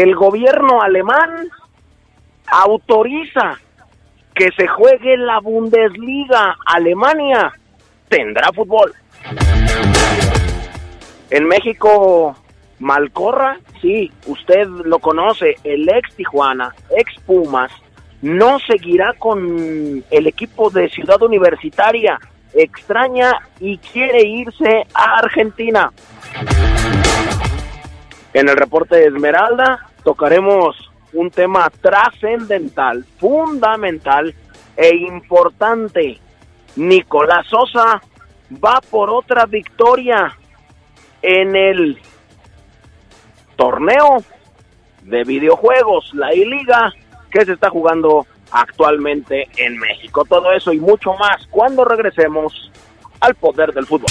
El gobierno alemán autoriza que se juegue la Bundesliga. Alemania tendrá fútbol. En México, Malcorra, sí, usted lo conoce, el ex Tijuana, ex Pumas, no seguirá con el equipo de Ciudad Universitaria. Extraña y quiere irse a Argentina. En el reporte de Esmeralda tocaremos un tema trascendental, fundamental e importante. Nicolás Sosa va por otra victoria en el torneo de videojuegos, la I-Liga, que se está jugando actualmente en México. Todo eso y mucho más cuando regresemos al poder del fútbol.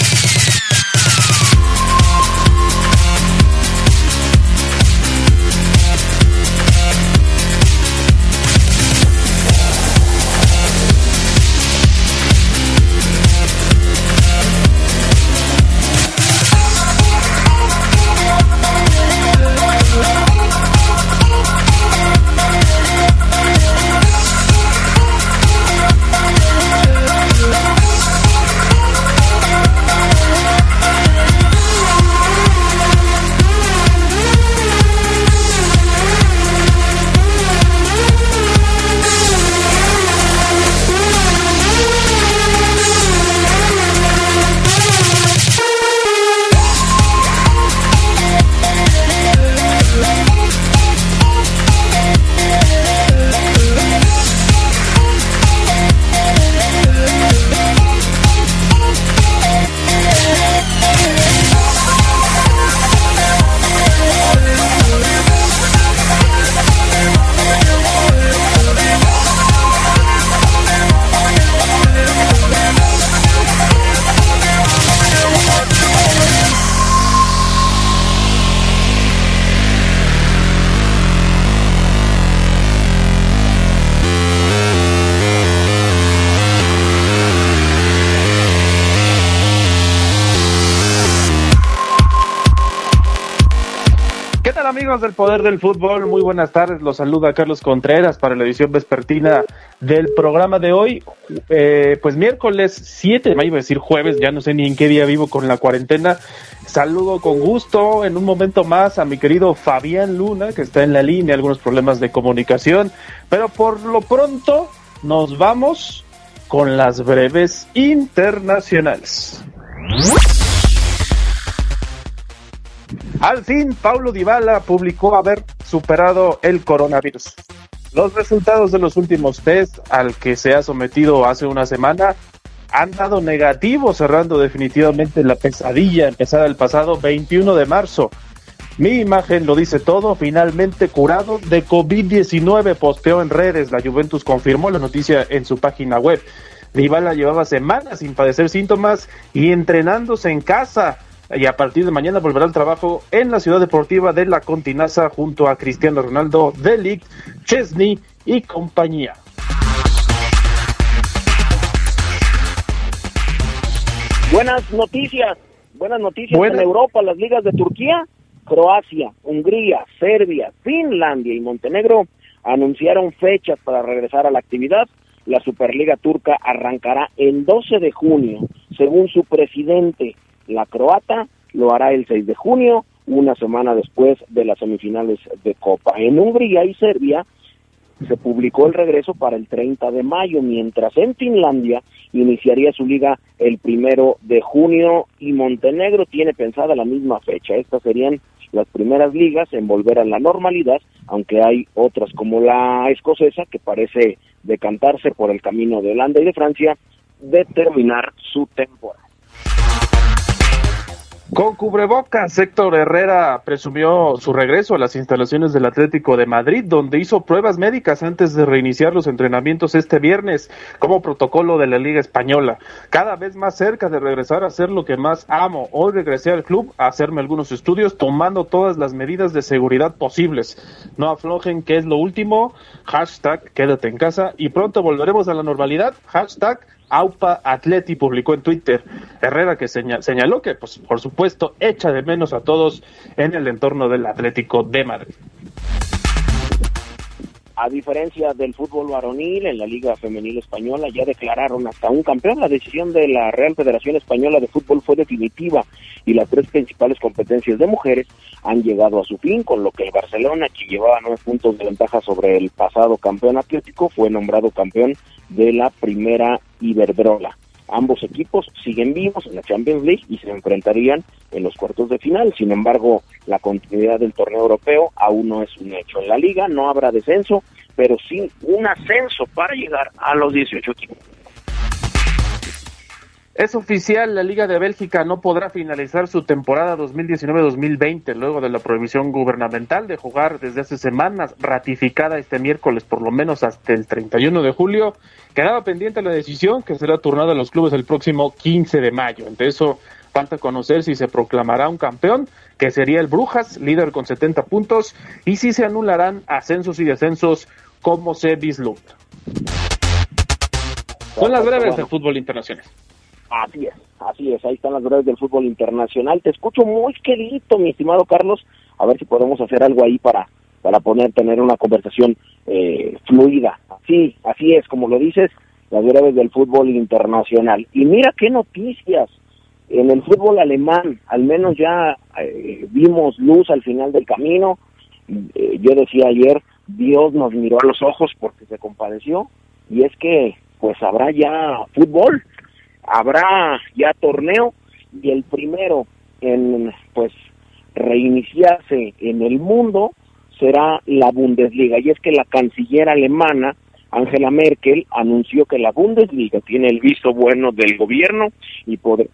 Amigos del Poder del Fútbol? Muy buenas tardes, los saluda Carlos Contreras para la edición vespertina del programa de hoy. Eh, pues miércoles 7 de mayo, iba a decir jueves, ya no sé ni en qué día vivo con la cuarentena. Saludo con gusto en un momento más a mi querido Fabián Luna, que está en la línea, algunos problemas de comunicación, pero por lo pronto nos vamos con las breves internacionales. Al fin, Paulo Dybala publicó haber superado el coronavirus. Los resultados de los últimos test al que se ha sometido hace una semana han dado negativo, cerrando definitivamente la pesadilla empezada el pasado 21 de marzo. Mi imagen lo dice todo, finalmente curado de COVID-19, posteó en redes. La Juventus confirmó la noticia en su página web. Dybala llevaba semanas sin padecer síntomas y entrenándose en casa y a partir de mañana volverá al trabajo en la ciudad deportiva de la Continaza junto a Cristiano Ronaldo, Delic, Chesney y compañía. Buenas noticias, buenas noticias Buenas. en Europa, las ligas de Turquía, Croacia, Hungría, Serbia, Finlandia y Montenegro anunciaron fechas para regresar a la actividad. La Superliga Turca arrancará el 12 de junio, según su presidente. La croata lo hará el 6 de junio, una semana después de las semifinales de Copa. En Hungría y Serbia se publicó el regreso para el 30 de mayo, mientras en Finlandia iniciaría su liga el primero de junio y Montenegro tiene pensada la misma fecha. Estas serían las primeras ligas en volver a la normalidad, aunque hay otras como la escocesa que parece decantarse por el camino de Holanda y de Francia de terminar su temporada. Con cubrebocas, Héctor Herrera presumió su regreso a las instalaciones del Atlético de Madrid, donde hizo pruebas médicas antes de reiniciar los entrenamientos este viernes como protocolo de la Liga Española. Cada vez más cerca de regresar a hacer lo que más amo. Hoy regresé al club a hacerme algunos estudios tomando todas las medidas de seguridad posibles. No aflojen, que es lo último. Hashtag quédate en casa y pronto volveremos a la normalidad. Hashtag AUPA Atleti publicó en Twitter. Herrera que señaló que, pues, por supuesto, echa de menos a todos en el entorno del Atlético de Madrid. A diferencia del fútbol varonil, en la Liga Femenil Española ya declararon hasta un campeón. La decisión de la Real Federación Española de Fútbol fue definitiva y las tres principales competencias de mujeres han llegado a su fin, con lo que el Barcelona, que llevaba nueve puntos de ventaja sobre el pasado campeón atlético, fue nombrado campeón de la primera Iberdrola. Ambos equipos siguen vivos en la Champions League y se enfrentarían en los cuartos de final. Sin embargo, la continuidad del torneo europeo aún no es un hecho. En la liga no habrá descenso, pero sí un ascenso para llegar a los 18 equipos. Es oficial, la Liga de Bélgica no podrá finalizar su temporada 2019-2020 luego de la prohibición gubernamental de jugar desde hace semanas, ratificada este miércoles por lo menos hasta el 31 de julio. Quedaba pendiente la decisión que será turnada a los clubes el próximo 15 de mayo. Entre eso falta conocer si se proclamará un campeón, que sería el Brujas, líder con 70 puntos, y si se anularán ascensos y descensos como se vislumbra. Son las breves del fútbol internacional. Así es, así es, ahí están las breves del fútbol internacional. Te escucho muy querido, mi estimado Carlos, a ver si podemos hacer algo ahí para, para poner, tener una conversación eh, fluida. Sí, así es, como lo dices, las breves del fútbol internacional. Y mira qué noticias. En el fútbol alemán, al menos ya eh, vimos luz al final del camino. Eh, yo decía ayer, Dios nos miró a los ojos porque se compadeció. Y es que, pues habrá ya fútbol habrá ya torneo y el primero en pues reiniciarse en el mundo será la Bundesliga y es que la canciller alemana Angela Merkel anunció que la Bundesliga tiene el visto bueno del gobierno y podrá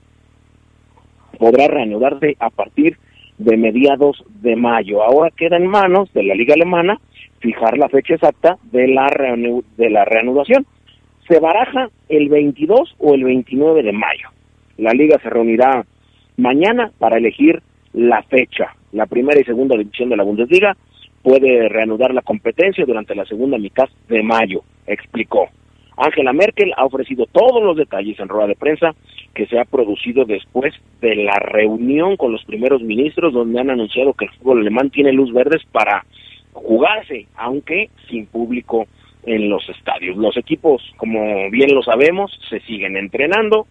reanudarse a partir de mediados de mayo. Ahora queda en manos de la liga alemana fijar la fecha exacta de la, de la reanudación se baraja el 22 o el 29 de mayo. La liga se reunirá mañana para elegir la fecha. La primera y segunda división de la Bundesliga puede reanudar la competencia durante la segunda mitad de mayo, explicó. Angela Merkel ha ofrecido todos los detalles en rueda de prensa que se ha producido después de la reunión con los primeros ministros donde han anunciado que el fútbol alemán tiene luz verdes para jugarse, aunque sin público en los estadios. Los equipos, como bien lo sabemos, se siguen entrenando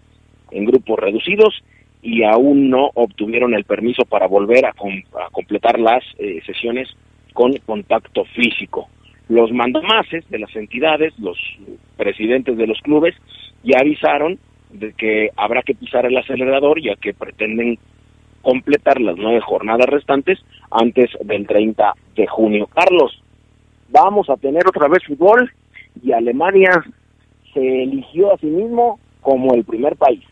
en grupos reducidos y aún no obtuvieron el permiso para volver a, completar las eh, sesiones con contacto físico. Los mandamases de las entidades, los presidentes de los clubes, ya avisaron de que habrá que pisar el acelerador ya que pretenden completar las nueve jornadas restantes antes del 30 de junio. Carlos, vamos a tener otra vez fútbol y Alemania se eligió a sí mismo como el primer país.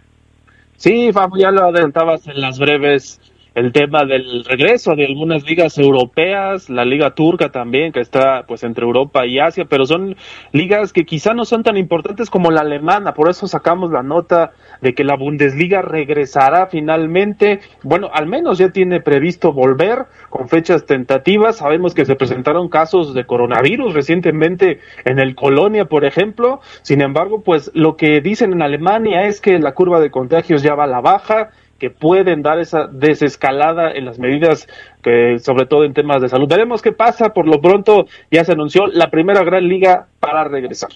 Sí, Fabio, ya lo adelantabas en las breves el tema del regreso de algunas ligas europeas, la liga turca también, que está pues entre Europa y Asia, pero son ligas que quizá no son tan importantes como la alemana, por eso sacamos la nota de que la Bundesliga regresará finalmente, bueno, al menos ya tiene previsto volver con fechas tentativas, sabemos que se presentaron casos de coronavirus recientemente en el Colonia, por ejemplo, sin embargo, pues lo que dicen en Alemania es que la curva de contagios ya va a la baja, que pueden dar esa desescalada en las medidas, que, sobre todo en temas de salud. Veremos qué pasa. Por lo pronto ya se anunció la primera gran liga para regresar.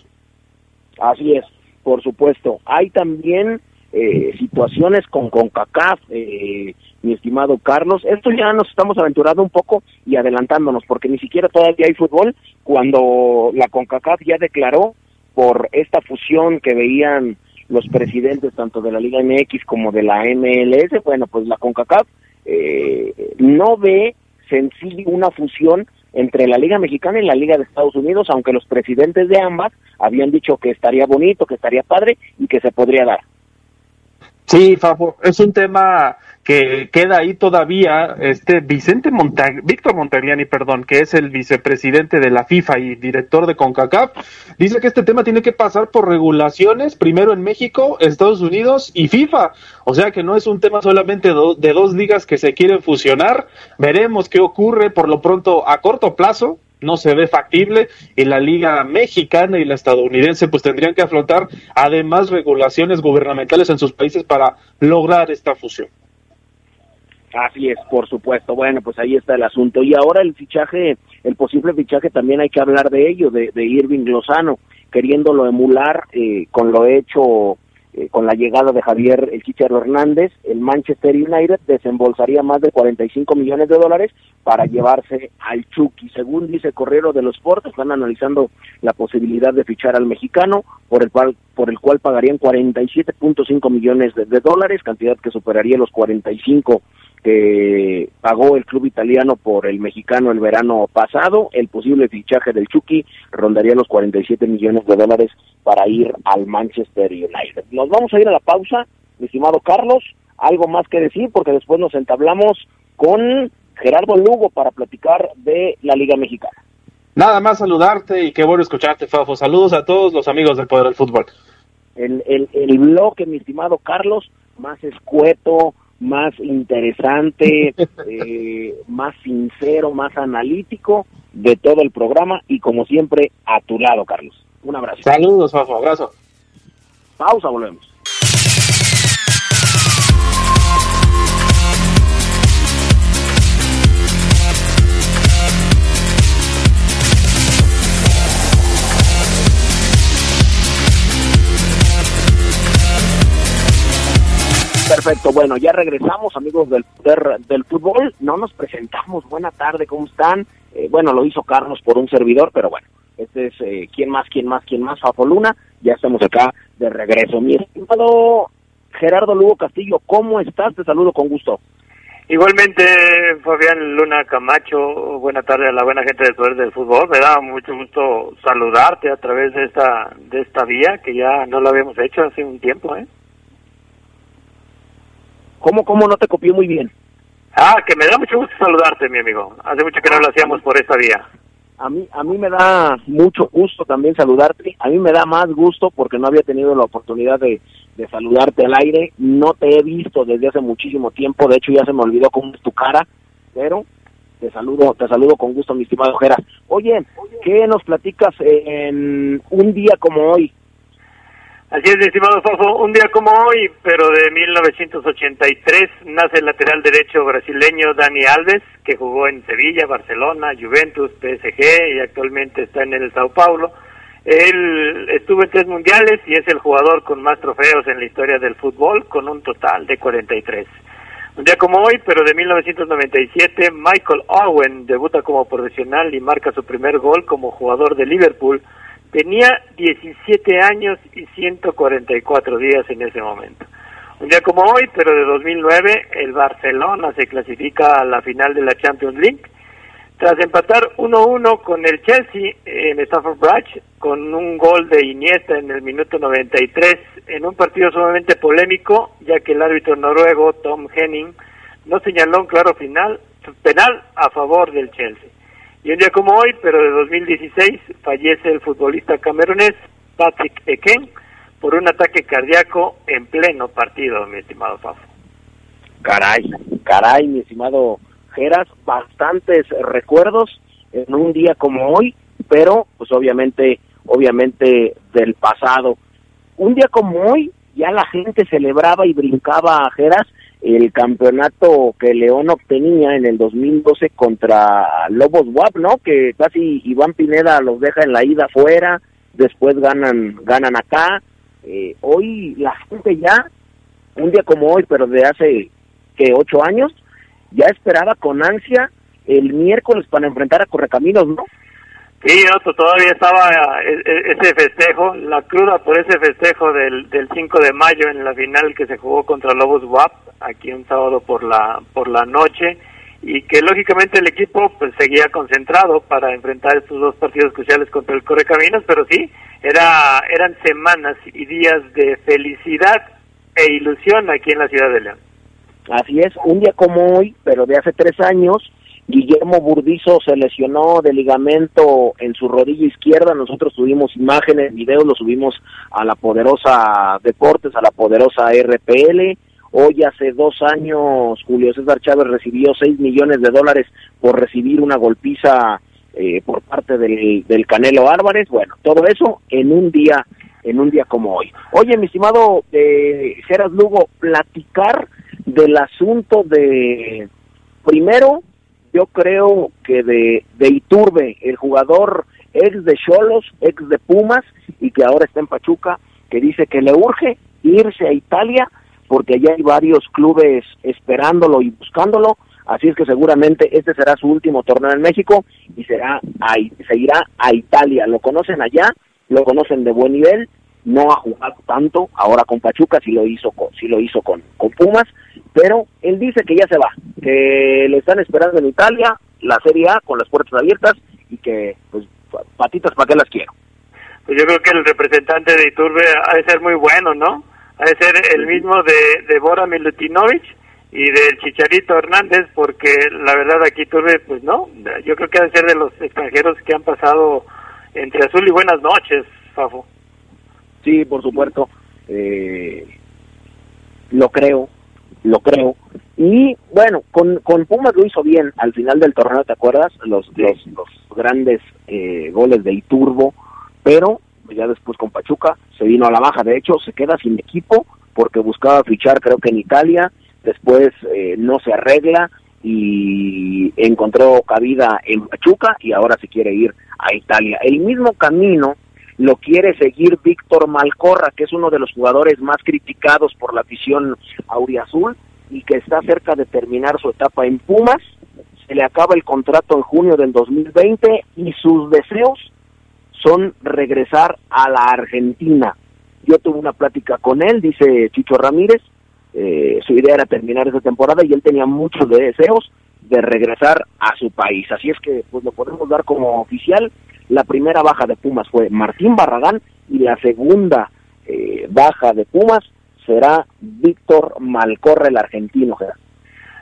Así es, por supuesto. Hay también eh, situaciones con CONCACAF, eh, mi estimado Carlos. Esto ya nos estamos aventurando un poco y adelantándonos, porque ni siquiera todavía hay fútbol cuando la CONCACAF ya declaró por esta fusión que veían los presidentes tanto de la Liga MX como de la MLS, bueno, pues la CONCACAF eh, no ve sencillo una fusión entre la Liga Mexicana y la Liga de Estados Unidos, aunque los presidentes de ambas habían dicho que estaría bonito, que estaría padre y que se podría dar. Sí, Fabo, es un tema que queda ahí todavía este Vicente Montag Víctor Montagliani, perdón, que es el vicepresidente de la FIFA y director de CONCACAF, dice que este tema tiene que pasar por regulaciones, primero en México, Estados Unidos y FIFA. O sea que no es un tema solamente de dos ligas que se quieren fusionar. Veremos qué ocurre por lo pronto a corto plazo no se ve factible y la liga mexicana y la estadounidense pues tendrían que afrontar además regulaciones gubernamentales en sus países para lograr esta fusión. Así es, por supuesto. Bueno, pues ahí está el asunto. Y ahora el fichaje, el posible fichaje también hay que hablar de ello, de, Irving Lozano, queriéndolo emular eh, con lo hecho eh, con la llegada de Javier El Chicharo Hernández, el Manchester United desembolsaría más de 45 millones de dólares para llevarse al Chucky. Según dice Correro de los Sports, están analizando la posibilidad de fichar al mexicano, por el cual, por el cual pagarían 47.5 millones de, de dólares, cantidad que superaría los 45 que pagó el club italiano por el mexicano el verano pasado. El posible fichaje del Chucky rondaría los 47 millones de dólares para ir al Manchester United. Nos vamos a ir a la pausa, mi estimado Carlos. Algo más que decir porque después nos entablamos con Gerardo Lugo para platicar de la Liga Mexicana. Nada más saludarte y qué bueno escucharte, Fafo. Saludos a todos los amigos del Poder del Fútbol. El, el, el bloque, mi estimado Carlos, más escueto, más interesante, eh, más sincero, más analítico de todo el programa y como siempre a tu lado, Carlos. Un abrazo. Saludos, Fafo, abrazo. Pausa, volvemos. Perfecto, bueno, ya regresamos, amigos del poder del fútbol. No nos presentamos. Buena tarde, ¿cómo están? Eh, bueno, lo hizo Carlos por un servidor, pero bueno, este es eh, quién más, quién más, quién más, Fafo Luna. Ya estamos acá de regreso. Mi estimado Gerardo Lugo Castillo, ¿cómo estás? Te saludo con gusto. Igualmente, Fabián Luna Camacho, buena tarde a la buena gente del Poder del Fútbol. Me da mucho gusto saludarte a través de esta de esta vía que ya no lo habíamos hecho hace un tiempo, ¿eh? ¿Cómo, cómo no te copió muy bien? Ah, que me da mucho gusto saludarte, mi amigo. Hace mucho que no lo hacíamos por esta vía. A mí, a mí me da mucho gusto también saludarte. A mí me da más gusto porque no había tenido la oportunidad de, de saludarte al aire. No te he visto desde hace muchísimo tiempo. De hecho, ya se me olvidó cómo es tu cara. Pero te saludo, te saludo con gusto, mi estimado Geras. Oye, ¿qué nos platicas en un día como hoy? Así es, estimado Fafo, un día como hoy, pero de 1983, nace el lateral derecho brasileño Dani Alves, que jugó en Sevilla, Barcelona, Juventus, PSG y actualmente está en el Sao Paulo. Él estuvo en tres mundiales y es el jugador con más trofeos en la historia del fútbol, con un total de 43. Un día como hoy, pero de 1997, Michael Owen debuta como profesional y marca su primer gol como jugador de Liverpool Tenía 17 años y 144 días en ese momento. Un día como hoy, pero de 2009, el Barcelona se clasifica a la final de la Champions League. Tras empatar 1-1 con el Chelsea en Stafford Bridge, con un gol de Iniesta en el minuto 93, en un partido sumamente polémico, ya que el árbitro noruego Tom Henning no señaló un claro final penal a favor del Chelsea. Y un día como hoy, pero de 2016, fallece el futbolista camerunés Patrick Eken por un ataque cardíaco en pleno partido, mi estimado Fafo. Caray, caray, mi estimado Geras, bastantes recuerdos en un día como hoy, pero pues obviamente, obviamente del pasado. Un día como hoy, ya la gente celebraba y brincaba a Geras el campeonato que León obtenía en el 2012 contra Lobos WAP, ¿no? Que casi Iván Pineda los deja en la ida afuera, después ganan ganan acá. Eh, hoy la gente ya, un día como hoy, pero de hace que ocho años, ya esperaba con ansia el miércoles para enfrentar a Correcaminos, ¿no? Sí, Otto, todavía estaba eh, e, ese festejo, la cruda por ese festejo del, del 5 de mayo en la final que se jugó contra Lobos WAP, aquí un sábado por la, por la noche, y que lógicamente el equipo pues seguía concentrado para enfrentar estos dos partidos cruciales contra el Correcaminos, pero sí, era, eran semanas y días de felicidad e ilusión aquí en la ciudad de León. Así es, un día como hoy, pero de hace tres años, Guillermo Burdizo se lesionó de ligamento en su rodilla izquierda. Nosotros subimos imágenes, videos, lo subimos a la poderosa Deportes, a la poderosa RPL. Hoy hace dos años Julio César Chávez recibió seis millones de dólares por recibir una golpiza eh, por parte del, del Canelo Álvarez. Bueno, todo eso en un día en un día como hoy. Oye, mi estimado eh, Geras Lugo, platicar del asunto de primero yo creo que de, de Iturbe, el jugador ex de Cholos, ex de Pumas y que ahora está en Pachuca, que dice que le urge irse a Italia porque allá hay varios clubes esperándolo y buscándolo, así es que seguramente este será su último torneo en México y será ahí, se irá a Italia. Lo conocen allá, lo conocen de buen nivel, no ha jugado tanto ahora con Pachuca, sí lo hizo con, sí lo hizo con, con Pumas, pero él dice que ya se va, que le están esperando en Italia, la Serie A con las puertas abiertas y que, pues, patitas, ¿para qué las quiero? Pues yo creo que el representante de Iturbe ha de ser muy bueno, ¿no? Ha de ser el mismo de, de Bora Milutinovic y del Chicharito Hernández, porque la verdad aquí Iturbe, pues no, yo creo que ha de ser de los extranjeros que han pasado entre azul y buenas noches, Fafo. Sí, por supuesto, eh, lo creo, lo creo. Y bueno, con, con Pumas lo hizo bien al final del torneo, ¿te acuerdas? Los, los, los grandes eh, goles de Iturbo, pero ya después con Pachuca se vino a la baja. De hecho, se queda sin equipo porque buscaba fichar, creo que en Italia, después eh, no se arregla y encontró cabida en Pachuca y ahora se quiere ir a Italia. El mismo camino lo quiere seguir Víctor Malcorra, que es uno de los jugadores más criticados por la afición auriazul y que está cerca de terminar su etapa en Pumas. Se le acaba el contrato en junio del 2020 y sus deseos son regresar a la Argentina. Yo tuve una plática con él, dice Chicho Ramírez, eh, su idea era terminar esa temporada y él tenía muchos deseos de regresar a su país. Así es que pues lo podemos dar como oficial. La primera baja de Pumas fue Martín Barragán y la segunda eh, baja de Pumas será Víctor Malcorre, el argentino.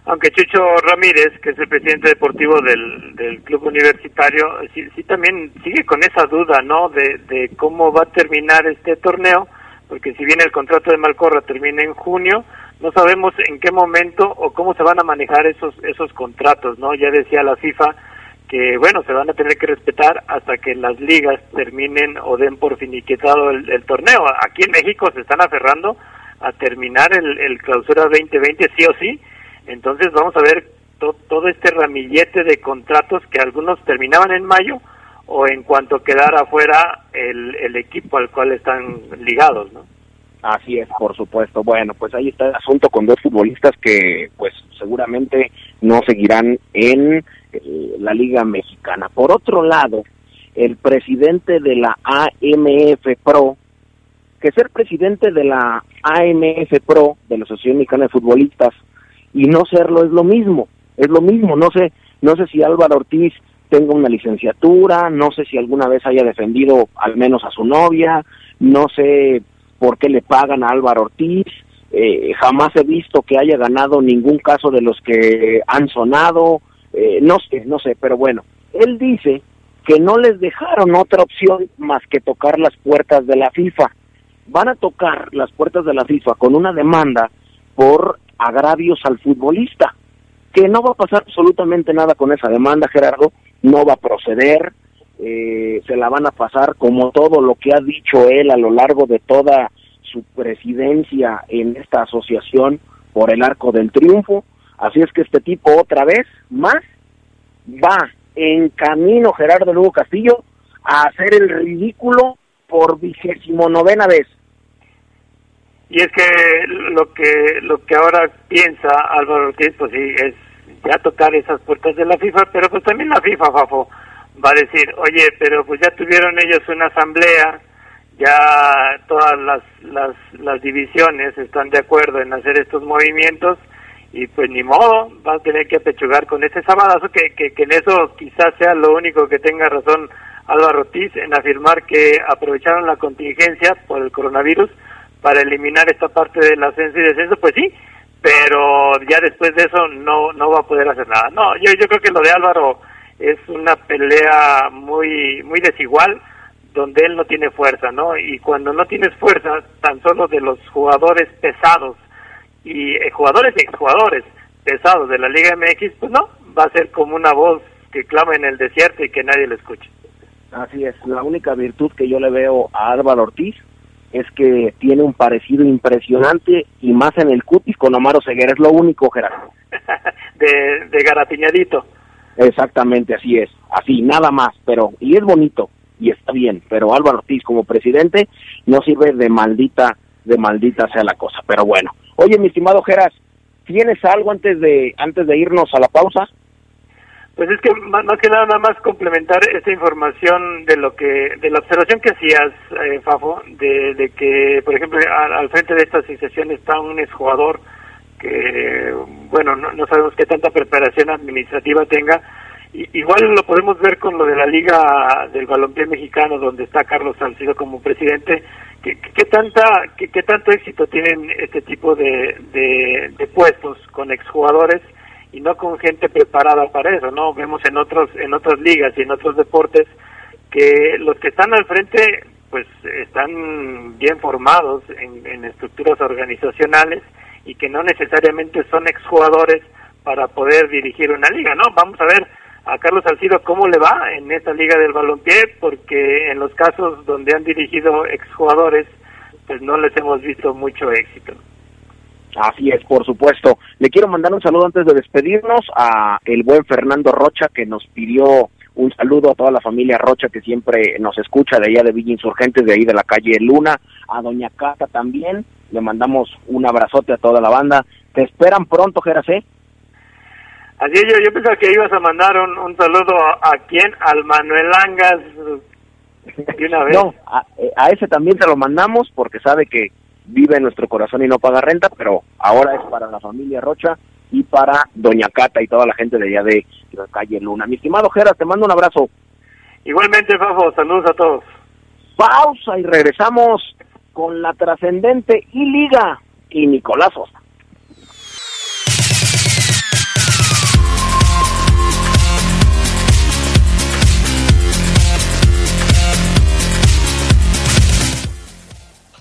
Aunque Chucho Ramírez, que es el presidente deportivo del, del club universitario, sí, sí, también sigue con esa duda, ¿no? De, cómo va a terminar este torneo, porque si bien el contrato de Malcorra termina en junio, no sabemos en qué momento o cómo se van a manejar esos esos contratos, ¿no? Ya decía la FIFA que bueno, se van a tener que respetar hasta que las ligas terminen o den por finiquitado el, torneo. Aquí en México se están aferrando a terminar el, el clausura 2020 sí o sí. Entonces vamos a ver to, todo este ramillete de contratos que algunos terminaban en mayo o en cuanto quedara afuera el, el equipo al cual están ligados, ¿no? Así es, por supuesto. Bueno, pues ahí está el asunto con dos futbolistas que pues seguramente no seguirán en la Liga Mexicana. Por otro lado, el presidente de la AMF Pro, que ser presidente de la AMF Pro, de la Asociación Mexicana de Futbolistas, y no serlo es lo mismo, es lo mismo, no sé, no sé si Álvaro Ortiz tenga una licenciatura, no sé si alguna vez haya defendido al menos a su novia, no sé por qué le pagan a Álvaro Ortiz, eh, jamás he visto que haya ganado ningún caso de los que han sonado, eh, no sé, no sé, pero bueno, él dice que no les dejaron otra opción más que tocar las puertas de la FIFA. Van a tocar las puertas de la FIFA con una demanda por agravios al futbolista, que no va a pasar absolutamente nada con esa demanda, Gerardo, no va a proceder, eh, se la van a pasar como todo lo que ha dicho él a lo largo de toda su presidencia en esta asociación por el arco del triunfo. Así es que este tipo otra vez más va en camino Gerardo Lugo Castillo a hacer el ridículo por vigésimo novena vez. Y es que lo que lo que ahora piensa Álvaro Ortiz, pues sí, es ya tocar esas puertas de la FIFA, pero pues también la FIFA, Fafo, va a decir, oye, pero pues ya tuvieron ellos una asamblea, ya todas las, las, las divisiones están de acuerdo en hacer estos movimientos y pues ni modo, va a tener que apechugar con ese sabadazo que, que, en eso quizás sea lo único que tenga razón Álvaro Ortiz en afirmar que aprovecharon la contingencia por el coronavirus para eliminar esta parte del ascenso y descenso, pues sí, pero ya después de eso no no va a poder hacer nada. No, yo yo creo que lo de Álvaro es una pelea muy muy desigual donde él no tiene fuerza, ¿no? Y cuando no tienes fuerza, tan solo de los jugadores pesados y eh, jugadores y exjugadores pesados de la Liga MX, pues no, va a ser como una voz que clama en el desierto y que nadie le escuche. Así es, la única virtud que yo le veo a Álvaro Ortiz es que tiene un parecido impresionante y más en el cutis con Omar Ceguera, es lo único, Gerardo. de, de garatiñadito. Exactamente, así es, así, nada más, pero, y es bonito, y está bien, pero Álvaro Ortiz como presidente no sirve de maldita, de maldita sea la cosa, pero bueno. Oye, mi estimado Geras, ¿tienes algo antes de, antes de irnos a la pausa? Pues es que más, que nada, nada más complementar esta información de lo que, de la observación que hacías, eh, Fafo, de, que, por ejemplo, al, frente de esta asociación está un exjugador que, bueno, no, no sabemos qué tanta preparación administrativa tenga. igual lo podemos ver con lo de la Liga del Balompié Mexicano, donde está Carlos Salcido como presidente. ¿Qué, qué tanta, qué, qué, tanto éxito tienen este tipo de, de, puestos con exjugadores? y no con gente preparada para eso, ¿no? Vemos en otros en otras ligas y en otros deportes que los que están al frente pues están bien formados en, en estructuras organizacionales y que no necesariamente son exjugadores para poder dirigir una liga, ¿no? Vamos a ver a Carlos Salcido cómo le va en esta liga del balompié, porque en los casos donde han dirigido exjugadores, pues no les hemos visto mucho éxito. Así es, por supuesto. Le quiero mandar un saludo antes de despedirnos a el buen Fernando Rocha que nos pidió un saludo a toda la familia Rocha que siempre nos escucha de allá de Villa Insurgentes, de ahí de la calle Luna, a Doña Cata también. Le mandamos un abrazote a toda la banda. Te esperan pronto, Gerase. Así yo, yo pensaba que ibas a mandar un, un saludo a, a quién, al Manuel Angas de una vez. No, a, a ese también te lo mandamos porque sabe que vive en nuestro corazón y no paga renta, pero ahora es para la familia Rocha y para Doña Cata y toda la gente de allá de la calle Luna. Mi estimado Jera, te mando un abrazo. Igualmente, Fafo, saludos a todos. Pausa y regresamos con la trascendente y Liga y Nicolás Sosa.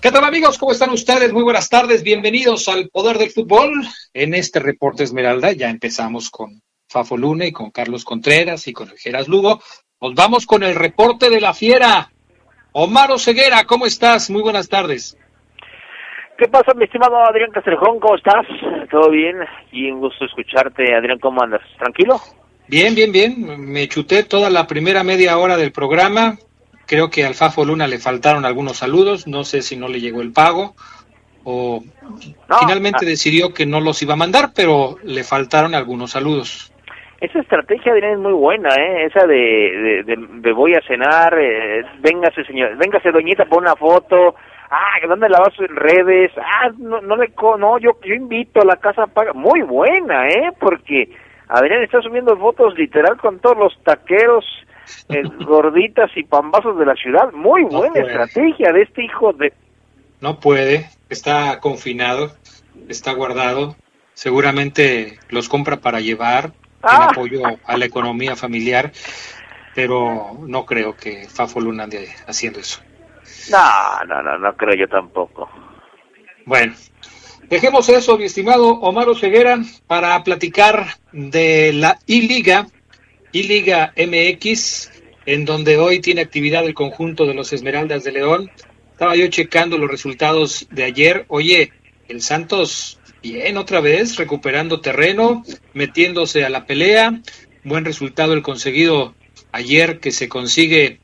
¿Qué tal amigos? ¿Cómo están ustedes? Muy buenas tardes, bienvenidos al Poder del Fútbol. En este reporte Esmeralda ya empezamos con Fafo Luna y con Carlos Contreras y con Geras Lugo. Nos vamos con el reporte de la fiera. Omar Ceguera, ¿cómo estás? Muy buenas tardes. ¿Qué pasa, mi estimado Adrián Castrejón? ¿Cómo estás? ¿Todo bien? Y un gusto escucharte, Adrián. ¿Cómo andas? ¿Tranquilo? Bien, bien, bien. Me chuté toda la primera media hora del programa. Creo que al Fafo Luna le faltaron algunos saludos, no sé si no le llegó el pago o no, finalmente ah. decidió que no los iba a mandar, pero le faltaron algunos saludos. Esa estrategia es muy buena, ¿eh? esa de, de, de, de voy a cenar, eh, véngase señor, véngase doñita, pon una foto, ah, ¿dónde la vas en redes? Ah, no, no le, no, yo, yo invito a la casa paga, muy buena, ¿eh? Porque Adrián está subiendo fotos literal con todos los taqueros, eh, gorditas y pambazos de la ciudad. Muy no buena puede. estrategia de este hijo de... No puede, está confinado, está guardado, seguramente los compra para llevar ah. en apoyo a la economía familiar, pero no creo que Fafo Luna ande haciendo eso. No, no, no, no creo yo tampoco. Bueno, dejemos eso, mi estimado Omar Ceguera, para platicar de la I-Liga y Liga MX, en donde hoy tiene actividad el conjunto de los Esmeraldas de León. Estaba yo checando los resultados de ayer. Oye, el Santos bien otra vez, recuperando terreno, metiéndose a la pelea. Buen resultado el conseguido ayer que se consigue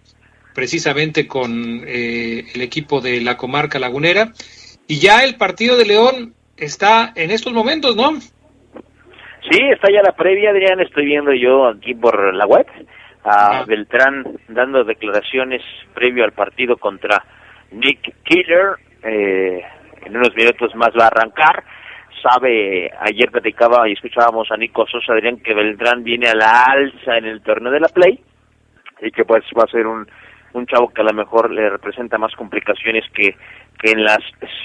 precisamente con eh, el equipo de la comarca lagunera. Y ya el partido de León está en estos momentos, ¿no? Sí, está ya la previa, Adrián, estoy viendo yo aquí por la web a Beltrán dando declaraciones previo al partido contra Nick Killer. Eh, en unos minutos más va a arrancar. Sabe, ayer platicaba y escuchábamos a Nico Sosa, Adrián, que Beltrán viene a la alza en el torneo de la Play y que pues va a ser un un chavo que a lo mejor le representa más complicaciones que, que en las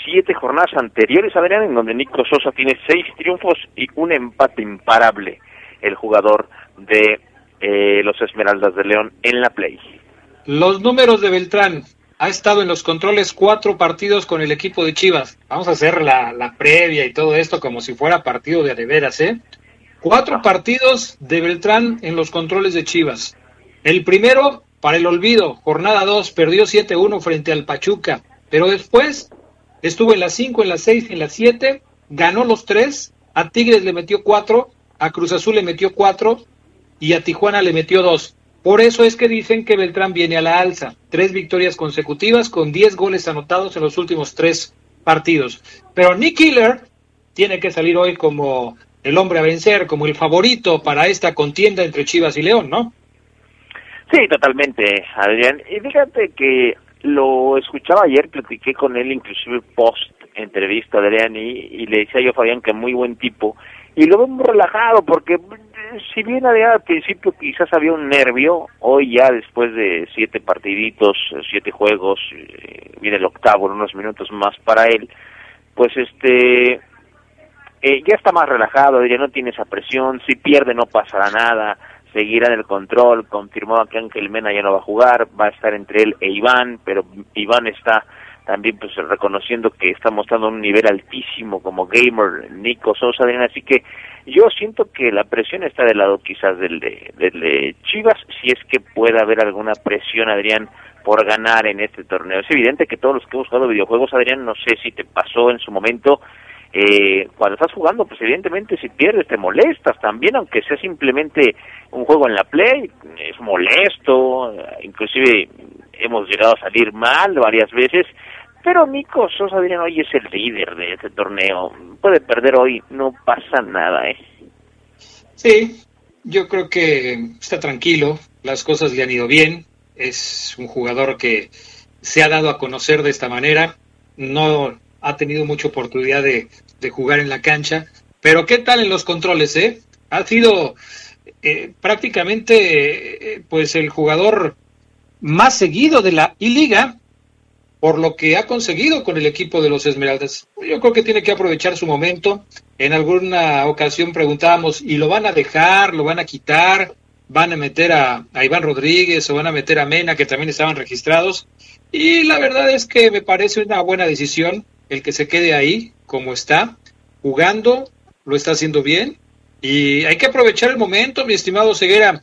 siete jornadas anteriores, Adrián, en donde Nico Sosa tiene seis triunfos y un empate imparable, el jugador de eh, los Esmeraldas de León en la Play. Los números de Beltrán. Ha estado en los controles cuatro partidos con el equipo de Chivas. Vamos a hacer la, la previa y todo esto como si fuera partido de adeveras, ¿eh? Cuatro partidos de Beltrán en los controles de Chivas. El primero, para el olvido, jornada 2, perdió 7-1 frente al Pachuca. Pero después estuvo en las 5, en las 6 y en las 7, ganó los tres, a Tigres le metió 4, a Cruz Azul le metió 4 y a Tijuana le metió 2. Por eso es que dicen que Beltrán viene a la alza. Tres victorias consecutivas con 10 goles anotados en los últimos tres partidos. Pero Nick Killer tiene que salir hoy como el hombre a vencer, como el favorito para esta contienda entre Chivas y León, ¿no? Sí, totalmente, Adrián. Y fíjate que lo escuchaba ayer, platiqué con él inclusive post entrevista, Adrián, y, y le decía yo Fabián que muy buen tipo. Y lo veo muy relajado porque si bien había al principio quizás había un nervio, hoy ya después de siete partiditos, siete juegos, eh, viene el octavo en unos minutos más para él, pues este eh, ya está más relajado, ya no tiene esa presión, si pierde no pasará nada, seguirá en el control, confirmó que Ángel Mena ya no va a jugar, va a estar entre él e Iván, pero Iván está también pues reconociendo que está mostrando un nivel altísimo como gamer Nico Sosa, así que yo siento que la presión está del lado quizás del de, del de Chivas, si es que puede haber alguna presión, Adrián, por ganar en este torneo. Es evidente que todos los que hemos jugado videojuegos, Adrián, no sé si te pasó en su momento, eh, cuando estás jugando, pues evidentemente si pierdes te molestas también, aunque sea simplemente un juego en la Play, es molesto, inclusive hemos llegado a salir mal varias veces, pero Nico Sosa, Adrián, hoy es el líder de este torneo. Puede perder hoy, no pasa nada, ¿eh? Sí, yo creo que está tranquilo, las cosas le han ido bien. Es un jugador que se ha dado a conocer de esta manera. No ha tenido mucha oportunidad de, de jugar en la cancha. Pero ¿qué tal en los controles, eh? Ha sido eh, prácticamente eh, pues el jugador más seguido de la I-Liga por lo que ha conseguido con el equipo de los Esmeraldas. Yo creo que tiene que aprovechar su momento. En alguna ocasión preguntábamos, ¿y lo van a dejar? ¿Lo van a quitar? ¿Van a meter a, a Iván Rodríguez o van a meter a Mena, que también estaban registrados? Y la verdad es que me parece una buena decisión el que se quede ahí, como está, jugando, lo está haciendo bien. Y hay que aprovechar el momento, mi estimado Ceguera.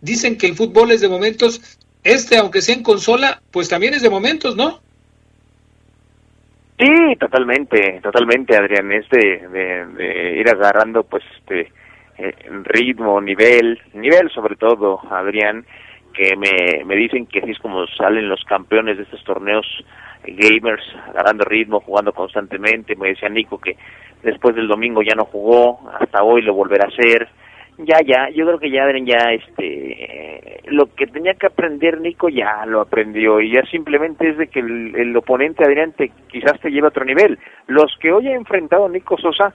Dicen que el fútbol es de momentos. Este, aunque sea en consola, pues también es de momentos, ¿no? Sí, totalmente, totalmente, Adrián, es de, de, ir agarrando pues este eh, ritmo, nivel, nivel sobre todo, Adrián, que me, me dicen que así es como salen los campeones de estos torneos gamers, agarrando ritmo, jugando constantemente, me decía Nico que después del domingo ya no jugó, hasta hoy lo volverá a hacer, ya, ya, yo creo que ya ya, este, lo que tenía que aprender Nico ya lo aprendió. Y ya simplemente es de que el, el oponente Adrián te, quizás te lleve a otro nivel. Los que hoy ha enfrentado Nico Sosa,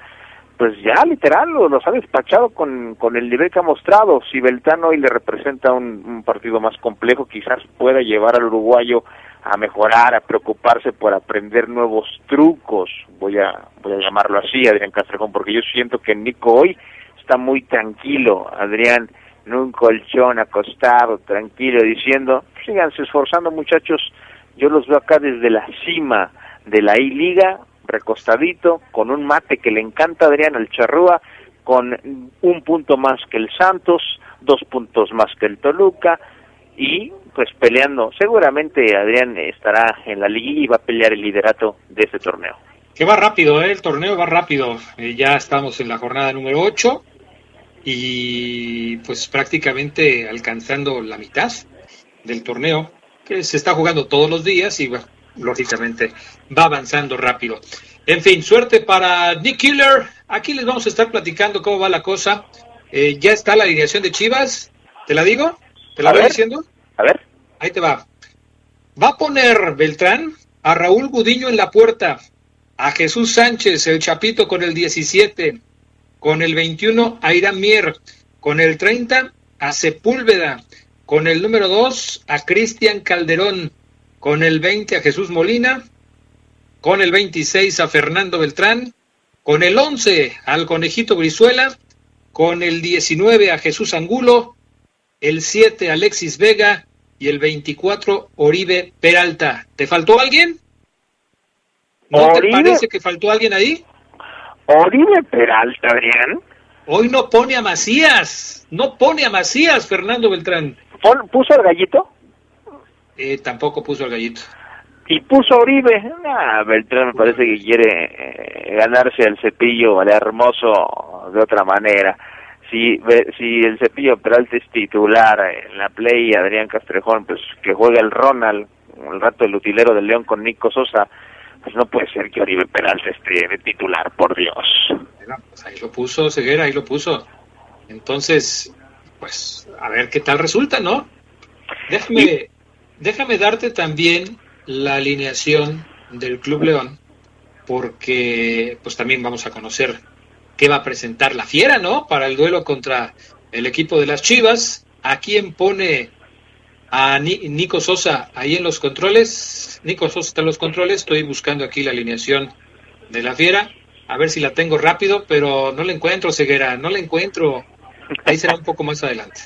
pues ya literal lo, los ha despachado con, con el nivel que ha mostrado. Si Beltano hoy le representa un, un partido más complejo, quizás pueda llevar al uruguayo a mejorar, a preocuparse por aprender nuevos trucos, voy a, voy a llamarlo así, Adrián Castrejón, porque yo siento que Nico hoy está muy tranquilo, Adrián, en un colchón acostado, tranquilo, diciendo, síganse esforzando muchachos, yo los veo acá desde la cima de la I-Liga, recostadito, con un mate que le encanta a Adrián el Charrúa, con un punto más que el Santos, dos puntos más que el Toluca, y pues peleando, seguramente Adrián estará en la liga y va a pelear el liderato de este torneo. Que va rápido, ¿eh? el torneo va rápido, eh, ya estamos en la jornada número 8, y pues prácticamente alcanzando la mitad del torneo que se está jugando todos los días y bueno, lógicamente va avanzando rápido. En fin, suerte para Nick Killer. Aquí les vamos a estar platicando cómo va la cosa. Eh, ya está la alineación de Chivas. ¿Te la digo? ¿Te la A voy ver. diciendo? A ver. Ahí te va. Va a poner Beltrán a Raúl Gudiño en la puerta, a Jesús Sánchez, el Chapito con el 17, con el 21 a Irán Mier, con el 30 a Sepúlveda, con el número 2 a Cristian Calderón, con el 20 a Jesús Molina, con el 26 a Fernando Beltrán, con el 11 al Conejito Brizuela, con el 19 a Jesús Angulo, el 7 Alexis Vega y el 24 Oribe Peralta. ¿Te faltó alguien? ¿No te parece que faltó alguien ahí? Oribe Peralta, Adrián. Hoy no pone a Macías, no pone a Macías, Fernando Beltrán. ¿Puso al gallito? Eh, tampoco puso al gallito. Y puso a Oribe. Ah, Beltrán me parece que quiere eh, ganarse el cepillo al hermoso de otra manera. Si, si el cepillo Peralta es titular en la play, Adrián Castrejón, pues que juegue el Ronald, el rato el utilero del León con Nico Sosa, pues no puede ser que Oribe Peralta esté de titular, por Dios. pues ahí lo puso Ceguera, ahí lo puso. Entonces, pues a ver qué tal resulta, ¿no? Déjame, déjame darte también la alineación del Club León, porque pues también vamos a conocer qué va a presentar la Fiera, ¿no? Para el duelo contra el equipo de las Chivas. ¿A quién pone a Nico Sosa ahí en los controles. Nico Sosa está en los controles. Estoy buscando aquí la alineación de la fiera. A ver si la tengo rápido, pero no la encuentro, Ceguera. No la encuentro. Ahí será un poco más adelante.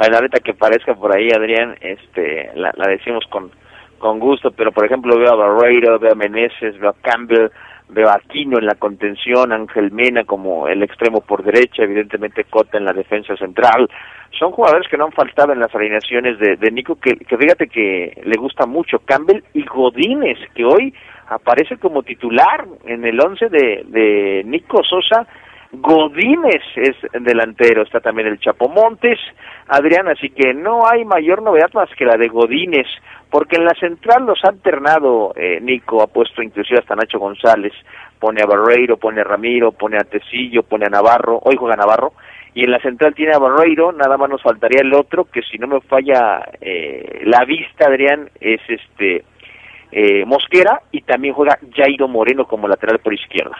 Ahorita que parezca por ahí, Adrián, este, la, decimos con, con gusto, pero por ejemplo veo a Barreiro, veo a Meneses, veo a Campbell, veo a Aquino en la contención, Ángel Mena como el extremo por derecha, evidentemente Cota en la defensa central, son jugadores que no han faltado en las alineaciones de, de Nico, que, que, fíjate que le gusta mucho Campbell y Godínez, que hoy aparece como titular en el once de, de Nico Sosa. Godínez es delantero, está también el Chapo Montes, Adrián, así que no hay mayor novedad más que la de Godínez, porque en la central los ha alternado eh, Nico, ha puesto inclusive hasta Nacho González, pone a Barreiro, pone a Ramiro, pone a Tecillo, pone a Navarro, hoy juega Navarro, y en la central tiene a Barreiro, nada más nos faltaría el otro, que si no me falla eh, la vista, Adrián, es este eh, Mosquera, y también juega Jairo Moreno como lateral por izquierda.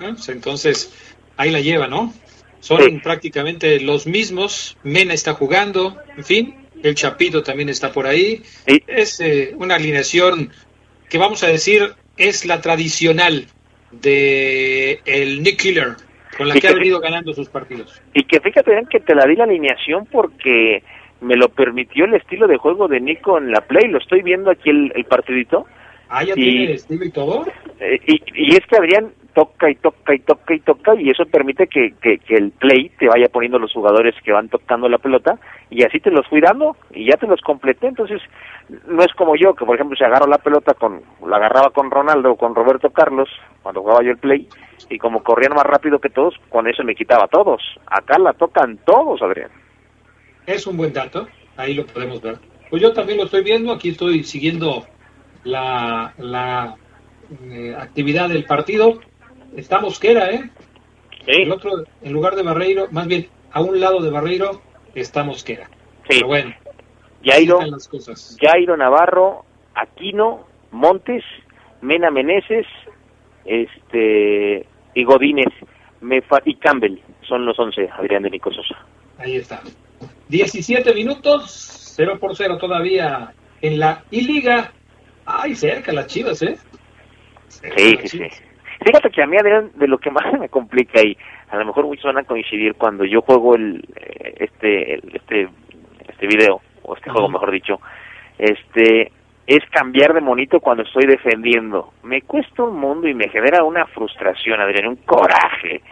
Ah, pues entonces, ahí la lleva, ¿no? Son prácticamente los mismos, Mena está jugando, en fin, el Chapito también está por ahí. Es eh, una alineación que vamos a decir es la tradicional de el Nick Killer, con la que, ha venido ganando sus partidos. Y que fíjate bien que te la di la alineación porque me lo permitió el estilo de juego de Nico en la play, lo estoy viendo aquí el, el partidito. Ah, ya tiene estilo y todo. Eh, y, y, es que Adrián toca y toca y toca y toca y eso permite que, que, el play te vaya poniendo los jugadores que van tocando la pelota y así te los fui dando y ya te los completé. Entonces, no es como yo, que por ejemplo, si agarro la pelota con, la agarraba con Ronaldo o con Roberto Carlos, cuando jugaba yo el play, y como corrían más rápido que todos, con eso me quitaba todos. Acá la tocan todos, Adrián. Es un buen dato, ahí lo podemos ver. Pues yo también lo estoy viendo, aquí estoy siguiendo la, la eh, actividad del partido. Está Mosquera, ¿eh? El otro, en lugar de Barreiro, más bien a un lado de Barreiro, está Mosquera. Sí. Pero bueno, Jairo, Jairo Navarro, Aquino, Montes, Mena Meneses, este, y Godínez y Campbell. Son los 11, Adrián de Nicososa. Ahí está. 17 minutos, 0 por 0 todavía en la I-Liga. Ay, cerca las chivas, ¿eh? sí, sí, sí. Fíjate que a mí, Adrián, de lo que más me complica y a lo mejor muchos van a coincidir cuando yo juego el eh, este este este video o este juego mejor dicho este es cambiar de monito cuando estoy defendiendo. Me cuesta un mundo y me genera una frustración Adrián un coraje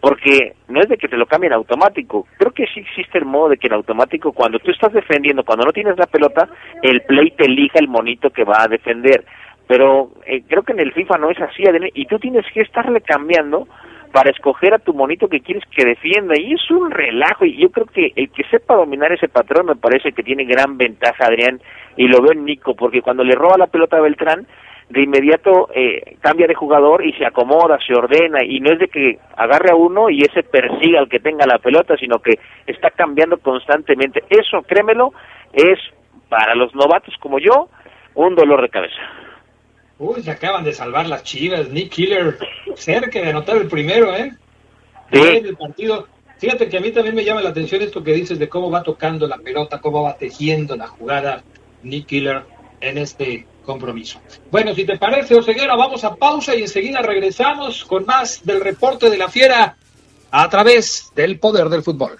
porque no es de que te lo cambien automático. Creo que sí existe el modo de que en automático cuando tú estás defendiendo cuando no tienes la pelota el play te elija el monito que va a defender pero eh, creo que en el FIFA no es así Adrián, y tú tienes que estarle cambiando para escoger a tu monito que quieres que defienda y es un relajo y yo creo que el que sepa dominar ese patrón me parece que tiene gran ventaja Adrián y lo veo en Nico porque cuando le roba la pelota a Beltrán de inmediato eh, cambia de jugador y se acomoda, se ordena y no es de que agarre a uno y ese persiga al que tenga la pelota sino que está cambiando constantemente. Eso créemelo es para los novatos como yo un dolor de cabeza Uy, se acaban de salvar las chivas. Nick Killer cerca de anotar el primero, ¿eh? Sí. el partido. Fíjate que a mí también me llama la atención esto que dices de cómo va tocando la pelota, cómo va tejiendo la jugada Nick Killer en este compromiso. Bueno, si te parece, Oseguera, vamos a pausa y enseguida regresamos con más del reporte de la fiera a través del poder del fútbol.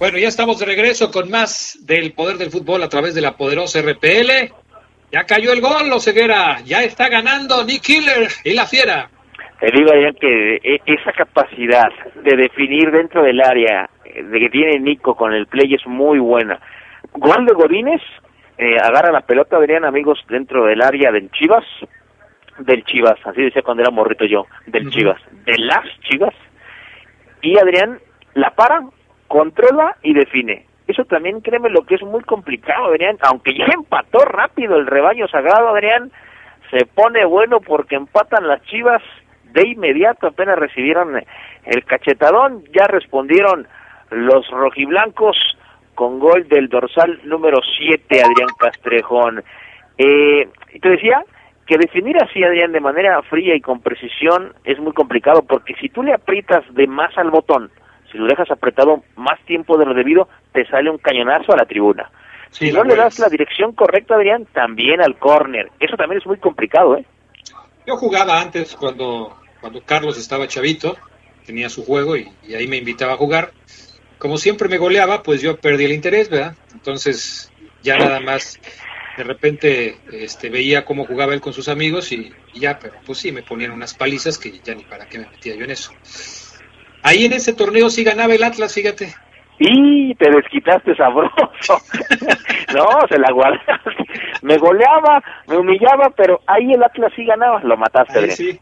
Bueno, ya estamos de regreso con más del poder del fútbol a través de la poderosa RPL. Ya cayó el gol, Oseguera. Ya está ganando Nick Killer y la fiera. Te digo, Adrián, que e, esa capacidad de definir dentro del área eh, de que tiene Nico con el play es muy buena. Gol de Godínez, eh, agarra la pelota, Adrián, amigos, dentro del área del Chivas, del Chivas, así decía cuando era morrito yo, del Chivas, de las Chivas, y Adrián la para, controla y define. Eso también créeme lo que es muy complicado, Adrián, aunque ya empató rápido el rebaño sagrado, Adrián, se pone bueno porque empatan las Chivas de inmediato, apenas recibieron el cachetadón, ya respondieron los rojiblancos con gol del dorsal número 7, Adrián Castrejón. Eh, te decía que definir así, Adrián, de manera fría y con precisión es muy complicado, porque si tú le aprietas de más al botón, si lo dejas apretado más tiempo de lo debido, te sale un cañonazo a la tribuna. si no le das la dirección correcta, Adrián, también al córner. Eso también es muy complicado, ¿eh? Yo jugaba antes cuando, cuando Carlos estaba chavito, tenía su juego y, ahí me invitaba a jugar. Como siempre me goleaba, pues yo perdí el interés, ¿verdad? Entonces ya nada más de repente este, veía cómo jugaba él con sus amigos y, y, ya, pero pues sí, me ponían unas palizas que ya ni para qué me metía yo en eso. Ahí en ese torneo sí ganaba el Atlas, fíjate. Y te desquitaste sabroso. no, se la guardaste. Me goleaba, me humillaba, pero ahí el Atlas sí ganaba. Lo mataste. Ahí sí.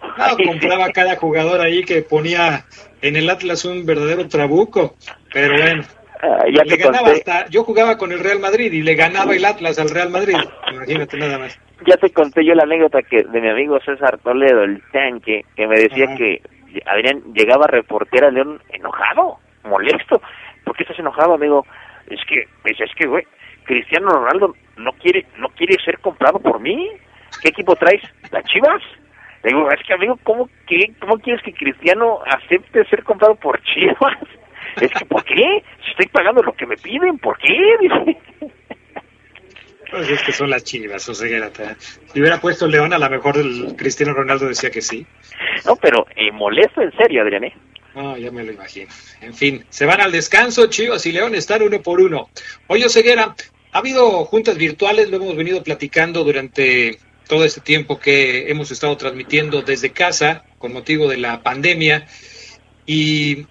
compraba cada jugador ahí que ponía en el Atlas un verdadero trabuco. Pero bueno. Ah, ya le ganaba hasta, yo jugaba con el Real Madrid y le ganaba el Atlas al Real Madrid. Imagínate nada más. Ya te conté yo la anécdota que de mi amigo César Toledo, el tanque, que me decía que Adrián llegaba a reportera a León enojado, molesto. ¿Por qué estás enojado, amigo? Es que, pues, es que, güey, Cristiano Ronaldo no quiere, no quiere ser comprado por mí. ¿Qué equipo traes? ¿Las Chivas? Le digo, es que, amigo, ¿cómo, qué, ¿cómo quieres que Cristiano acepte ser comprado por Chivas? Es que, ¿por qué? Si estoy pagando lo que me piden, ¿por qué? Dice. Pues es que son las chivas, o sea, si hubiera puesto León, a lo mejor el Cristiano Ronaldo decía que sí. No, pero eh, molesto en serio, Adrián. ¿eh? No, ya me lo imagino. En fin, se van al descanso, Chivas y León están uno por uno. Oye, Ceguera, ha habido juntas virtuales, lo hemos venido platicando durante todo este tiempo que hemos estado transmitiendo desde casa con motivo de la pandemia. Y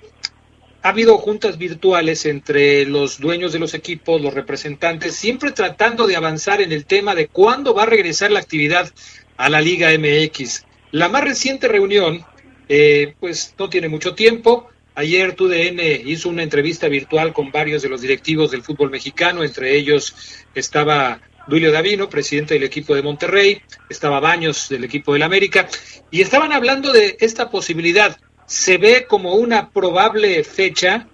ha habido juntas virtuales entre los dueños de los equipos, los representantes, siempre tratando de avanzar en el tema de cuándo va a regresar la actividad a la Liga MX. La más reciente reunión, eh, pues no tiene mucho tiempo. Ayer TUDN hizo una entrevista virtual con varios de los directivos del fútbol mexicano, entre ellos estaba Duilio Davino, presidente del equipo de Monterrey, estaba Baños del equipo del América, y estaban hablando de esta posibilidad se ve como una probable fecha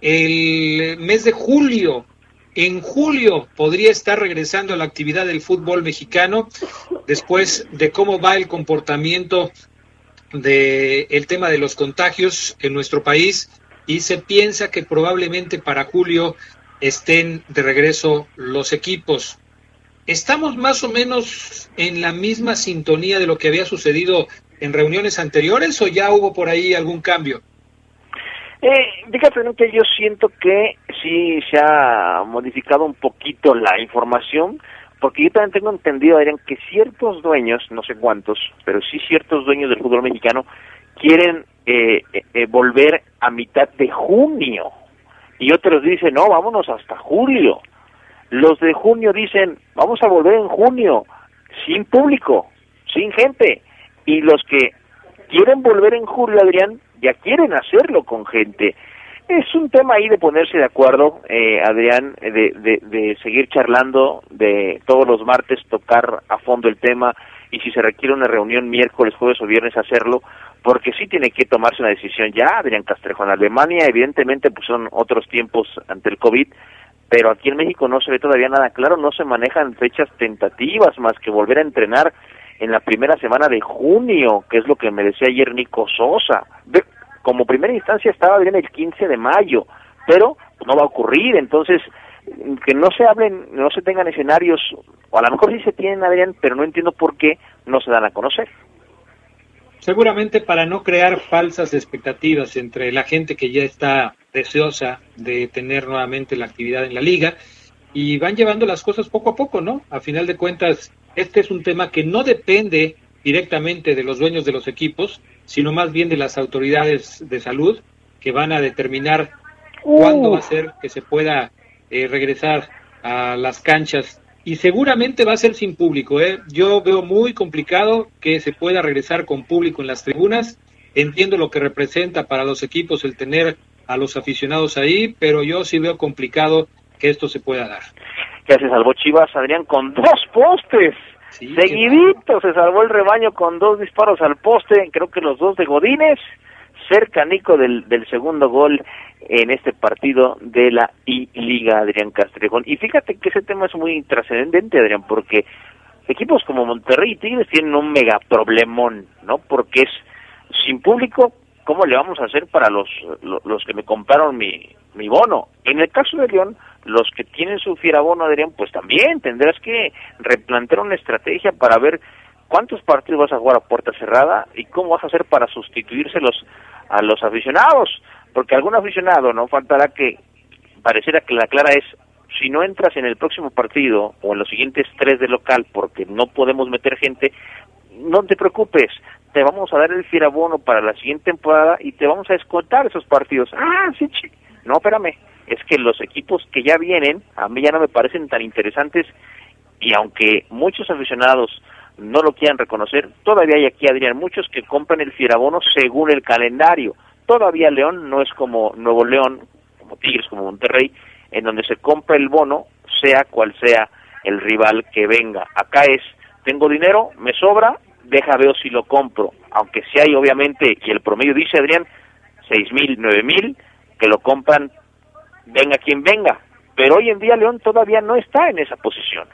el mes de julio. En julio podría estar regresando a la actividad del fútbol mexicano después de cómo va el comportamiento del el tema de los contagios en nuestro país y se piensa que probablemente para julio estén de regreso los equipos. ¿Estamos más o menos en la misma sintonía de lo que había sucedido en reuniones anteriores o ya hubo por ahí algún cambio? Eh, fíjate que yo siento que sí se ha modificado un poquito la información, porque yo también tengo entendido, Adrián, que ciertos dueños, no sé cuántos, pero sí ciertos dueños del fútbol mexicano quieren eh, eh, eh volver a mitad de junio. Y otros dicen, no, vámonos hasta julio. Los de junio dicen, vamos a volver en junio, sin público, sin gente y los que quieren volver en julio, Adrián, ya quieren hacerlo con gente. Es un tema ahí de ponerse de acuerdo, eh, Adrián, de, de, seguir charlando, de todos los martes tocar a fondo el tema y si se requiere una reunión miércoles, jueves o viernes hacerlo, porque sí tiene que tomarse una decisión ya, Adrián Castrejo. En Alemania, evidentemente, pues son otros tiempos ante el COVID, pero aquí en México no se ve todavía nada claro, no se manejan fechas tentativas más que volver a entrenar en la primera semana de junio, que es lo que me decía ayer Nico Sosa. como primera instancia estaba bien el 15 de mayo, pero no va a ocurrir, entonces que no se hablen, no se tengan escenarios, o a lo mejor sí se tienen, Adrián, pero no entiendo por qué no se dan a conocer. Seguramente para no crear falsas expectativas entre la gente que ya está deseosa de tener nuevamente la actividad en la liga y van llevando las cosas poco a poco, ¿no? A final de cuentas, este es un tema que no depende directamente de los dueños de los equipos, sino más bien de las autoridades de salud que van a determinar cuándo va a ser que se pueda eh, regresar a las canchas y seguramente va a ser sin público. ¿eh? Yo veo muy complicado que se pueda regresar con público en las tribunas. Entiendo lo que representa para los equipos el tener a los aficionados ahí, pero yo sí veo complicado que esto se pueda dar. Ya se salvó Chivas, Adrián, con dos postes. Seguidito se salvó el rebaño con dos disparos al poste, creo que los dos de Godínez, cerca Nico del, del segundo gol en este partido de la I-Liga Adrián Castrejón. Y fíjate que ese tema es muy trascendente, Adrián, porque equipos como Monterrey y Tigres tienen un mega problemón, ¿no? Porque es sin público, ¿cómo le vamos a hacer para los, los, que me compraron mi, mi bono? En el caso de León, los que tienen su fierabono, Adrián, pues también tendrás que replantear una estrategia para ver cuántos partidos vas a jugar a puerta cerrada y cómo vas a hacer para sustituírselos a los aficionados. Porque algún aficionado no faltará que pareciera que la clara es si no entras en el próximo partido o en los siguientes tres de local porque no podemos meter gente, no te preocupes, te vamos a dar el fierabono para la siguiente temporada y te vamos a escoltar esos partidos. Ah, sí, sí. No, espérame, es que los equipos que ya vienen a mí ya no me parecen tan interesantes y aunque muchos aficionados no lo quieran reconocer, todavía hay aquí, Adrián, muchos que compran el fierabono según el calendario. Todavía León no es como Nuevo León, como Tigres, como Monterrey, en donde se compra el bono, sea cual sea el rival que venga. Acá es, tengo dinero, me sobra, deja veo si lo compro. Aunque si hay, obviamente, y el promedio dice Adrián, seis mil, nueve mil, que lo compran, venga quien venga. Pero hoy en día León todavía no está en esa posición.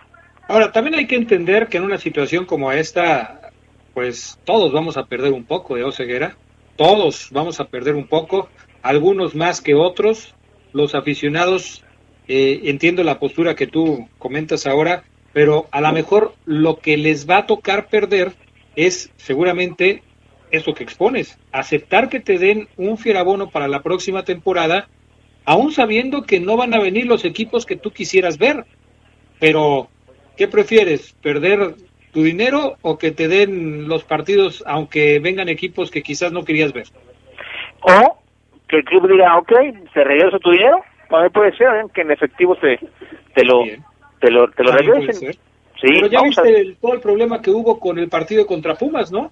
Ahora, también hay que entender que en una situación como esta, pues todos vamos a perder un poco de Oseguera todos vamos a perder un poco, algunos más que otros. Los aficionados, eh, entiendo la postura que tú comentas ahora, pero a lo mejor lo que les va a tocar perder es seguramente eso que expones, aceptar que te den un fierabono para la próxima temporada, aún sabiendo que no van a venir los equipos que tú quisieras ver. Pero, ¿qué prefieres? ¿Perder tu dinero o que te den los partidos aunque vengan equipos que quizás no querías ver. O que el club diga, ok, se regresa tu dinero, también puede ser ¿eh? que en efectivo te, te lo te lo, te lo regresen. Sí, Pero ya viste todo el problema que hubo con el partido contra Pumas, ¿no?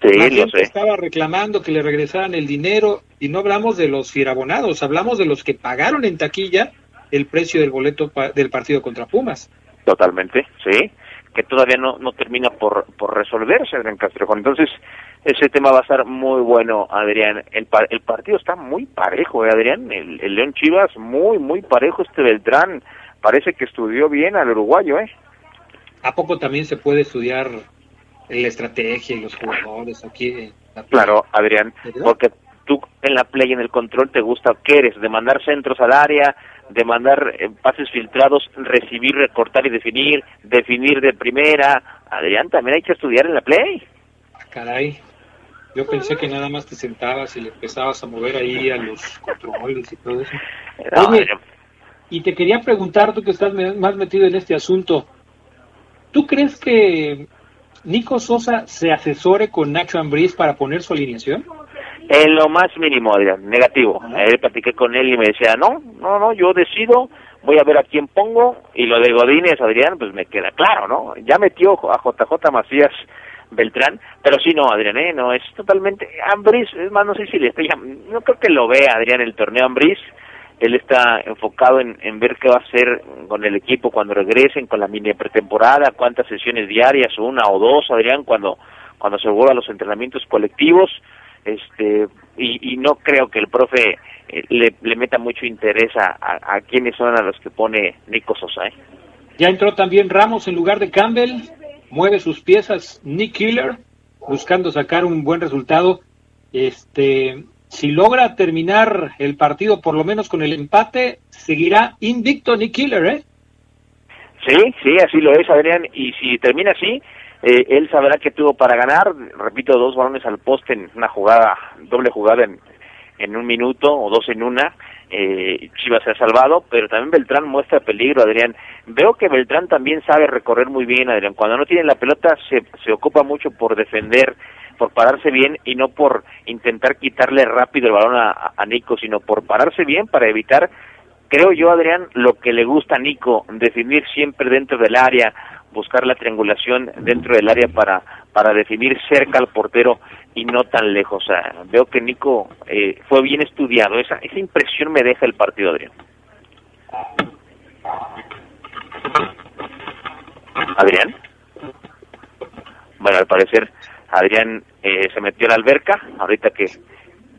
Sí, La gente estaba reclamando que le regresaran el dinero y no hablamos de los fierabonados, hablamos de los que pagaron en taquilla el precio del boleto del partido contra Pumas. Totalmente, sí que todavía no, no termina por, por resolverse, Adrián Castrejón. Entonces, ese tema va a estar muy bueno, Adrián. El, el partido está muy parejo, ¿eh, Adrián. El, el, León Chivas, muy, muy parejo. Este Beltrán parece que estudió bien al uruguayo, ¿eh? ¿A poco también se puede estudiar la estrategia y los jugadores aquí? claro, Adrián, porque tú en la play, en el control, te gusta, ¿qué eres? De mandar centros al área, de mandar eh, pases filtrados, recibir, recortar y definir, definir de primera. Adrián, también hay que estudiar en la play. Caray, yo pensé que nada más te sentabas y le empezabas a mover ahí a los controles y todo eso. Oye, y te quería preguntar, tú que estás más metido en este asunto, ¿tú crees que Nico Sosa se asesore con Nacho Ambriz para poner su alineación? En lo más mínimo, Adrián, negativo. Él platiqué con él y me decía, no, no, no, yo decido, voy a ver a quién pongo, y lo de Godínez, Adrián, pues me queda claro, ¿no? Ya metió a JJ Macías Beltrán, pero sí, no, Adrián, ¿eh? No, es totalmente... Ambris, es más, no sé si le estoy... No creo que lo vea, Adrián, el torneo Ambris. Él está enfocado en, ver qué va a hacer con el equipo cuando regresen, con la mini pretemporada, cuántas sesiones diarias, una o dos, Adrián, cuando, cuando se vuelvan los entrenamientos colectivos este y, no creo que el profe eh, le, le, meta mucho interés a, a, a, quiénes son a los que pone Nico Sosa. ¿eh? Ya entró también Ramos en lugar de Campbell, mueve sus piezas Nick Killer, buscando sacar un buen resultado. Este, si logra terminar el partido por lo menos con el empate, seguirá invicto Nick Killer, ¿eh? Sí, sí, así lo es, Adrián. Y si termina así, eh, él sabrá que tuvo para ganar. Repito, dos balones al poste en una jugada, doble jugada en, en un minuto o dos en una. Eh, Chivas se ha salvado, pero también Beltrán muestra peligro, Adrián. Veo que Beltrán también sabe recorrer muy bien, Adrián. Cuando no tiene la pelota se, se ocupa mucho por defender, por pararse bien y no por intentar quitarle rápido el balón a, Nico, sino por pararse bien para evitar creo yo, Adrián, lo que le gusta a Nico, definir siempre dentro del área, buscar la triangulación dentro del área para, para definir cerca al portero y no tan lejos. Veo que Nico eh, fue bien estudiado. Esa, esa impresión me deja el partido, Adrián. Adrián. Bueno, al parecer Adrián eh, se metió a la alberca. Ahorita que,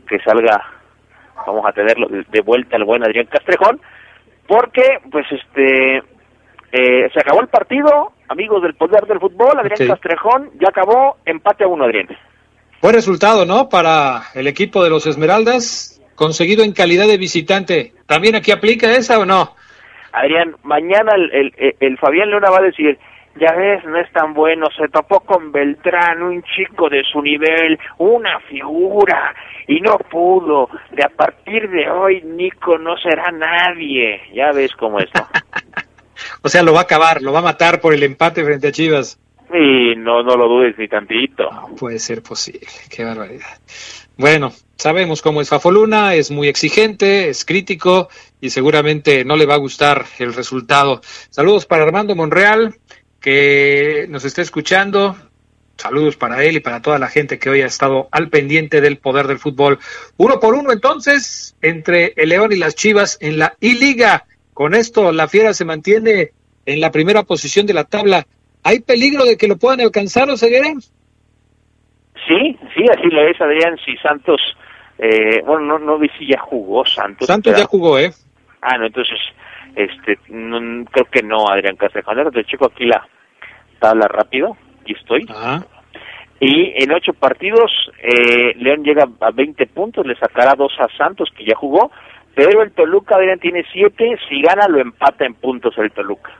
que salga vamos a tenerlo de vuelta el buen Adrián Castrejón, porque pues este eh, se acabó el partido, amigos del poder del fútbol, Adrián sí. Castrejón ya acabó, empate a uno Adrián. Buen resultado, ¿no? Para el equipo de los Esmeraldas, conseguido en calidad de visitante. ¿También aquí aplica esa o no? Adrián, mañana el, el, el Fabián Leona va a decir, ya ves, no es tan bueno, se topó con Beltrán, un chico de su nivel, una figura, y no pudo. De a partir de hoy, Nico no será nadie. Ya ves cómo es, o sea, lo va a acabar, lo va a matar por el empate frente a Chivas. Sí, no, no lo dudes ni tantito. No puede ser posible, qué barbaridad. Bueno, sabemos cómo es Fafoluna, es muy exigente, es crítico y seguramente no le va a gustar el resultado. Saludos para Armando Monreal, que nos está escuchando. Saludos para él y para toda la gente que hoy ha estado al pendiente del poder del fútbol. Uno por uno entonces entre el León y las Chivas en la I-Liga. Con esto la Fiera se mantiene en la primera posición de la tabla. ¿Hay peligro de que lo puedan alcanzar o Ceguera? Sí, sí, así lo es, Adrián. Si Santos, eh, bueno, no, no vi si ya jugó Santos. Santos ya jugó, ¿eh? Ah, no, entonces, este, no, creo que no, Adrián Castrejón. Te checo aquí la tabla rápido, aquí estoy. Ajá. Y en ocho partidos, eh, León llega a 20 puntos, le sacará dos a Santos, que ya jugó, pero el Toluca, Adrián, tiene siete, si gana lo empata en puntos el Toluca.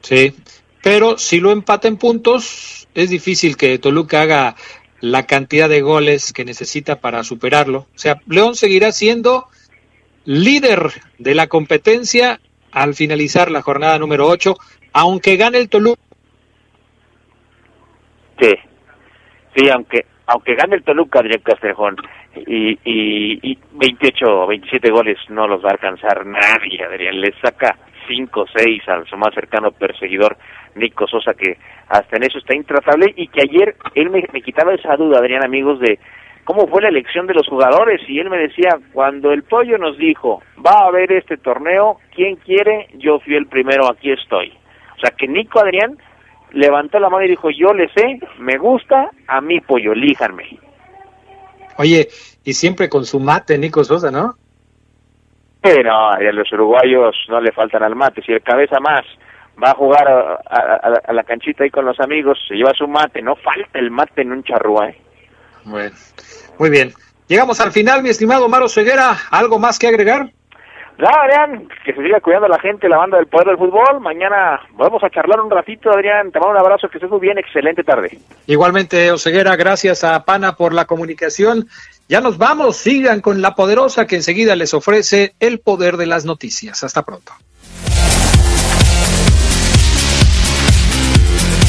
Sí, pero si lo empata en puntos, es difícil que Toluca haga la cantidad de goles que necesita para superarlo. O sea, León seguirá siendo líder de la competencia al finalizar la jornada número 8, aunque gane el Toluca. Sí, sí, aunque aunque gane el Toluca, Adrián Castrejón, y, y, y 28 o 27 goles no los va a alcanzar nadie, Adrián, le saca 5 o 6 al su más cercano perseguidor, Nico Sosa, que hasta en eso está intratable, y que ayer él me, me quitaba esa duda, Adrián, amigos, de cómo fue la elección de los jugadores y él me decía, cuando el pollo nos dijo, va a haber este torneo, ¿quién quiere? Yo fui el primero, aquí estoy. O sea que Nico Adrián levantó la mano y dijo, yo le sé, me gusta, a mí pollo, elíjanme. Oye, y siempre con su mate Nico Sosa, ¿no? Pero a los uruguayos no le faltan al mate, si el cabeza más va a jugar a, a, a, la canchita ahí con los amigos, se lleva su mate, no falta el mate en un charrúa, ¿eh? Bueno, muy bien. Llegamos al final, mi estimado Maro Ceguera. ¿Algo más que agregar? No, Adrián, que se siga cuidando la gente, la banda del poder del fútbol. Mañana vamos a charlar un ratito, Adrián. Te mando un abrazo, que estés muy bien. Excelente tarde. Igualmente, Oseguera, gracias a Pana por la comunicación. Ya nos vamos, sigan con la poderosa que enseguida les ofrece el poder de las noticias. Hasta pronto.